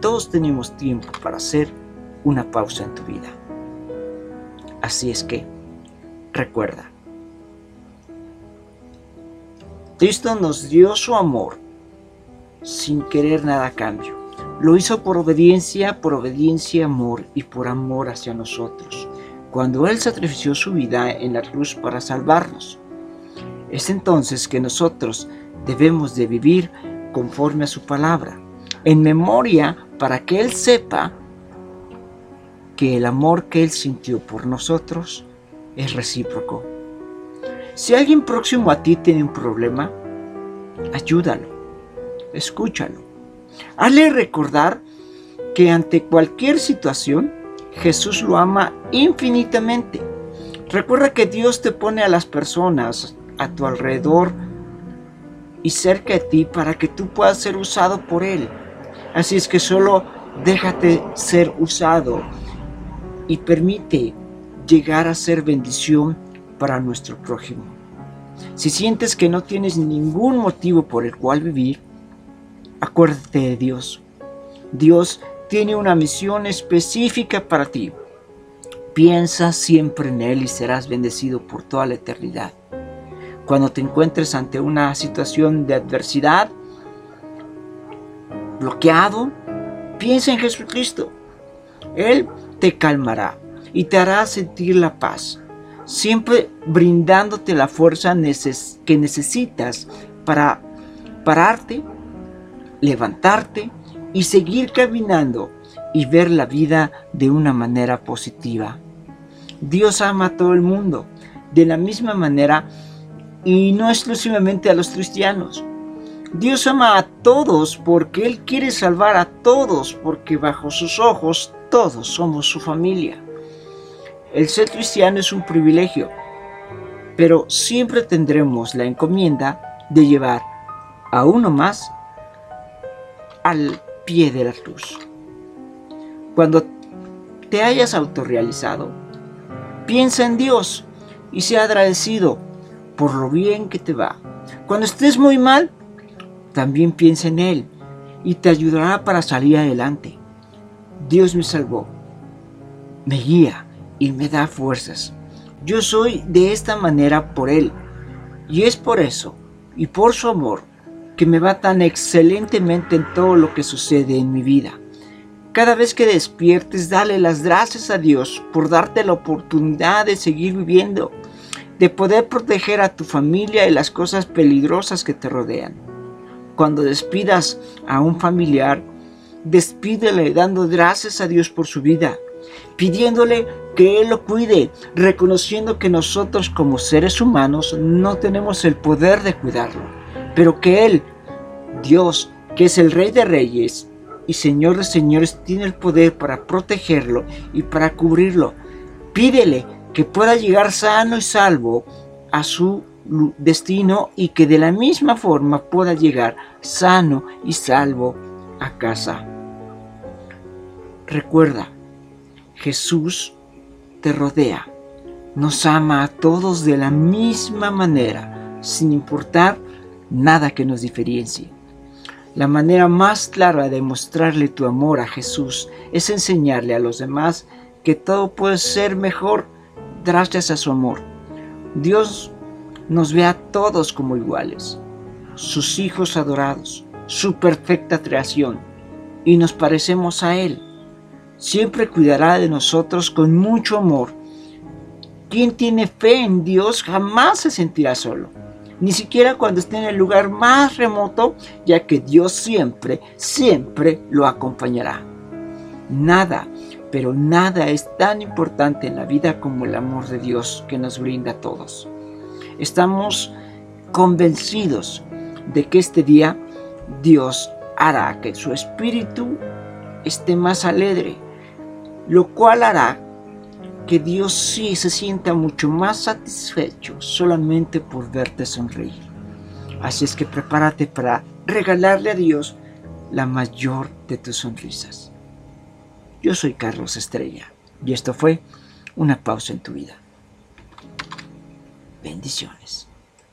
todos tenemos tiempo para hacer una pausa en tu vida. Así es que, recuerda, Cristo nos dio su amor sin querer nada a cambio. Lo hizo por obediencia, por obediencia, amor y por amor hacia nosotros, cuando Él sacrificó su vida en la cruz para salvarnos. Es entonces que nosotros debemos de vivir conforme a su palabra, en memoria para que Él sepa que el amor que Él sintió por nosotros es recíproco. Si alguien próximo a ti tiene un problema, ayúdalo, escúchalo. Hazle recordar que ante cualquier situación, Jesús lo ama infinitamente. Recuerda que Dios te pone a las personas a tu alrededor y cerca de ti para que tú puedas ser usado por Él. Así es que solo déjate ser usado y permite llegar a ser bendición para nuestro prójimo. Si sientes que no tienes ningún motivo por el cual vivir, acuérdate de Dios. Dios tiene una misión específica para ti. Piensa siempre en Él y serás bendecido por toda la eternidad. Cuando te encuentres ante una situación de adversidad, bloqueado, piensa en Jesucristo. Él te calmará y te hará sentir la paz siempre brindándote la fuerza que necesitas para pararte, levantarte y seguir caminando y ver la vida de una manera positiva. Dios ama a todo el mundo de la misma manera y no exclusivamente a los cristianos. Dios ama a todos porque Él quiere salvar a todos porque bajo sus ojos todos somos su familia. El ser cristiano es un privilegio, pero siempre tendremos la encomienda de llevar a uno más al pie de la cruz. Cuando te hayas autorrealizado, piensa en Dios y sea agradecido por lo bien que te va. Cuando estés muy mal, también piensa en Él y te ayudará para salir adelante. Dios me salvó, me guía y me da fuerzas. Yo soy de esta manera por Él. Y es por eso, y por su amor, que me va tan excelentemente en todo lo que sucede en mi vida. Cada vez que despiertes, dale las gracias a Dios por darte la oportunidad de seguir viviendo, de poder proteger a tu familia de las cosas peligrosas que te rodean. Cuando despidas a un familiar, despídele dando gracias a Dios por su vida, pidiéndole que Él lo cuide, reconociendo que nosotros como seres humanos no tenemos el poder de cuidarlo, pero que Él, Dios, que es el Rey de Reyes y Señor de Señores, tiene el poder para protegerlo y para cubrirlo. Pídele que pueda llegar sano y salvo a su destino y que de la misma forma pueda llegar sano y salvo a casa. Recuerda, Jesús te rodea, nos ama a todos de la misma manera, sin importar nada que nos diferencie. La manera más clara de mostrarle tu amor a Jesús es enseñarle a los demás que todo puede ser mejor gracias a su amor. Dios nos ve a todos como iguales, sus hijos adorados, su perfecta creación, y nos parecemos a Él siempre cuidará de nosotros con mucho amor. Quien tiene fe en Dios jamás se sentirá solo, ni siquiera cuando esté en el lugar más remoto, ya que Dios siempre, siempre lo acompañará. Nada, pero nada es tan importante en la vida como el amor de Dios que nos brinda a todos. Estamos convencidos de que este día Dios hará que su espíritu esté más alegre, lo cual hará que Dios sí se sienta mucho más satisfecho solamente por verte sonreír. Así es que prepárate para regalarle a Dios la mayor de tus sonrisas. Yo soy Carlos Estrella y esto fue una pausa en tu vida. Bendiciones.